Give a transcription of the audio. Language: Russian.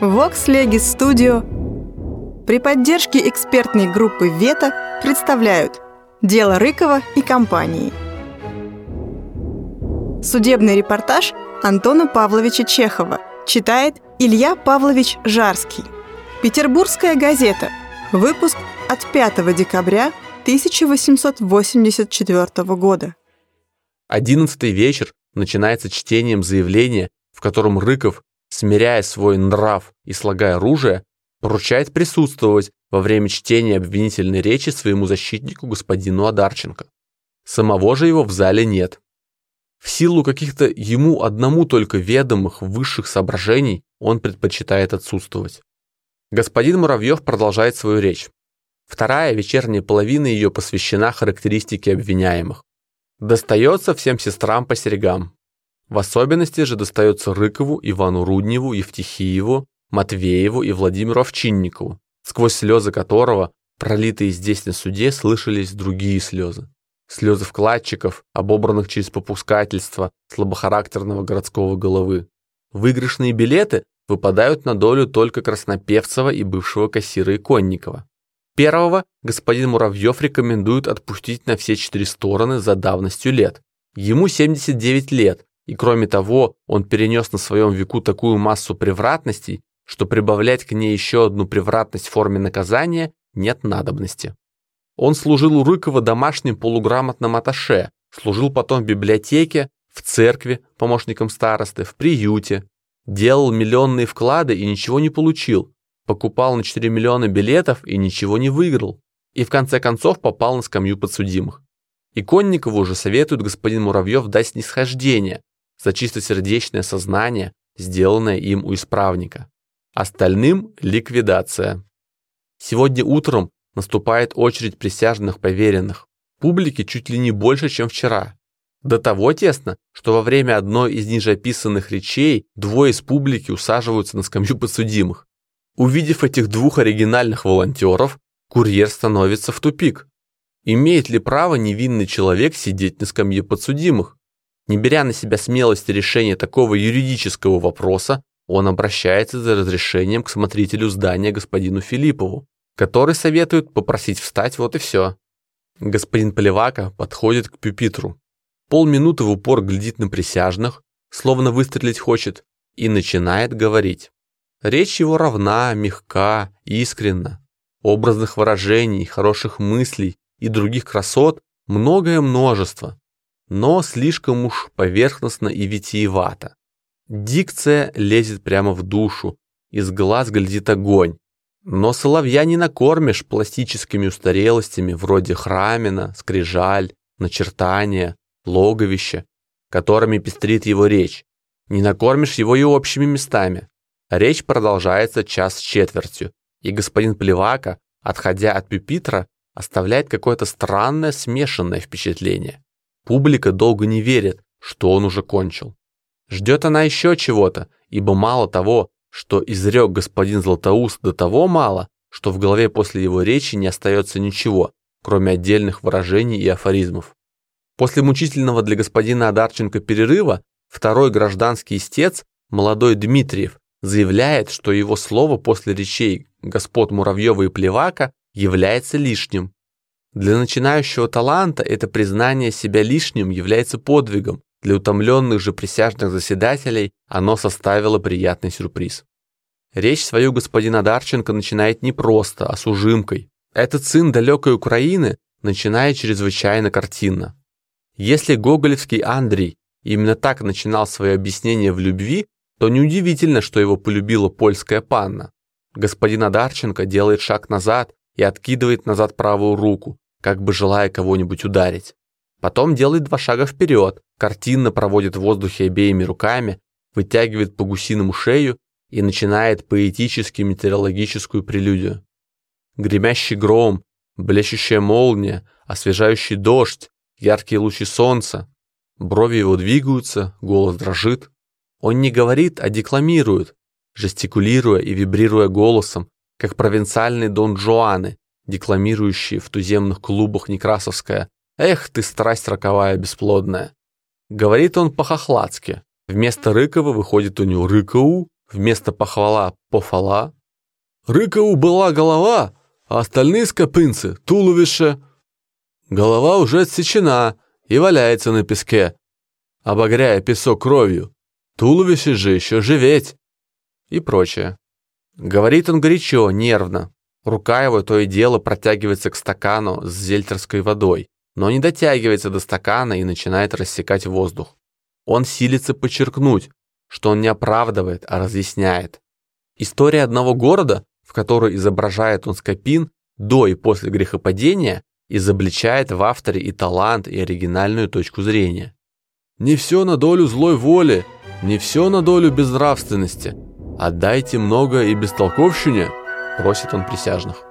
Vox Legis Studio при поддержке экспертной группы «Вета» представляют «Дело Рыкова и компании». Судебный репортаж Антона Павловича Чехова читает Илья Павлович Жарский. Петербургская газета. Выпуск от 5 декабря 1884 года. Одиннадцатый вечер начинается чтением заявления, в котором Рыков смиряя свой нрав и слагая оружие, поручает присутствовать во время чтения обвинительной речи своему защитнику господину Адарченко. Самого же его в зале нет. В силу каких-то ему одному только ведомых высших соображений он предпочитает отсутствовать. Господин Муравьев продолжает свою речь. Вторая вечерняя половина ее посвящена характеристике обвиняемых. Достается всем сестрам по серьгам. В особенности же достается Рыкову, Ивану Рудневу, Евтихиеву, Матвееву и Владимиру Овчинникову, сквозь слезы которого, пролитые здесь на суде, слышались другие слезы. Слезы вкладчиков, обобранных через попускательство слабохарактерного городского головы. Выигрышные билеты выпадают на долю только Краснопевцева и бывшего кассира Иконникова. Первого господин Муравьев рекомендует отпустить на все четыре стороны за давностью лет. Ему 79 лет, и кроме того, он перенес на своем веку такую массу превратностей, что прибавлять к ней еще одну превратность в форме наказания нет надобности. Он служил у Рыкова домашним полуграмотным аташе, служил потом в библиотеке, в церкви, помощником старосты, в приюте, делал миллионные вклады и ничего не получил, покупал на 4 миллиона билетов и ничего не выиграл, и в конце концов попал на скамью подсудимых. И Конникову уже советует господин Муравьев дать снисхождение, за чистосердечное сознание, сделанное им у исправника. Остальным – ликвидация. Сегодня утром наступает очередь присяжных поверенных. Публики чуть ли не больше, чем вчера. До того тесно, что во время одной из нижеописанных речей двое из публики усаживаются на скамью подсудимых. Увидев этих двух оригинальных волонтеров, курьер становится в тупик. Имеет ли право невинный человек сидеть на скамье подсудимых? Не беря на себя смелости решения такого юридического вопроса, он обращается за разрешением к смотрителю здания господину Филиппову, который советует попросить встать, вот и все. Господин Плевака подходит к пюпитру. Полминуты в упор глядит на присяжных, словно выстрелить хочет, и начинает говорить. Речь его равна, мягка, искренна. Образных выражений, хороших мыслей и других красот многое множество но слишком уж поверхностно и витиевато. Дикция лезет прямо в душу, из глаз глядит огонь. Но соловья не накормишь пластическими устарелостями вроде храмина, скрижаль, начертания, логовища, которыми пестрит его речь. Не накормишь его и общими местами. Речь продолжается час с четвертью, и господин Плевака, отходя от пюпитра, оставляет какое-то странное смешанное впечатление. Публика долго не верит, что он уже кончил. Ждет она еще чего-то, ибо мало того, что изрек господин Златоуст до того мало, что в голове после его речи не остается ничего, кроме отдельных выражений и афоризмов. После мучительного для господина Адарченко перерыва второй гражданский истец, молодой Дмитриев, заявляет, что его слово после речей господ Муравьева и Плевака является лишним, для начинающего таланта это признание себя лишним является подвигом, для утомленных же присяжных заседателей оно составило приятный сюрприз. Речь свою господина Дарченко начинает не просто, а с ужимкой. Этот сын далекой Украины начинает чрезвычайно картинно. Если гоголевский Андрей именно так начинал свое объяснение в любви, то неудивительно, что его полюбила польская панна. Господин Адарченко делает шаг назад и откидывает назад правую руку, как бы желая кого-нибудь ударить. Потом делает два шага вперед, картинно проводит в воздухе обеими руками, вытягивает по гусиному шею и начинает поэтически метеорологическую прелюдию. Гремящий гром, блещущая молния, освежающий дождь, яркие лучи солнца. Брови его двигаются, голос дрожит. Он не говорит, а декламирует, жестикулируя и вибрируя голосом, как провинциальные Дон Жуаны, декламирующие в туземных клубах Некрасовская «Эх ты, страсть роковая бесплодная». Говорит он по-хохладски. Вместо Рыкова выходит у него Рыкоу, вместо похвала пофала. Рыкову была голова, а остальные скопынцы – туловище. Голова уже отсечена и валяется на песке, обогряя песок кровью. Туловище же еще живеть. И прочее. Говорит он горячо, нервно. Рука его то и дело протягивается к стакану с зельтерской водой, но не дотягивается до стакана и начинает рассекать воздух. Он силится подчеркнуть, что он не оправдывает, а разъясняет. История одного города, в которой изображает он скопин до и после грехопадения, изобличает в авторе и талант, и оригинальную точку зрения. «Не все на долю злой воли, не все на долю безнравственности. Отдайте много и бестолковщине», просит он присяжных.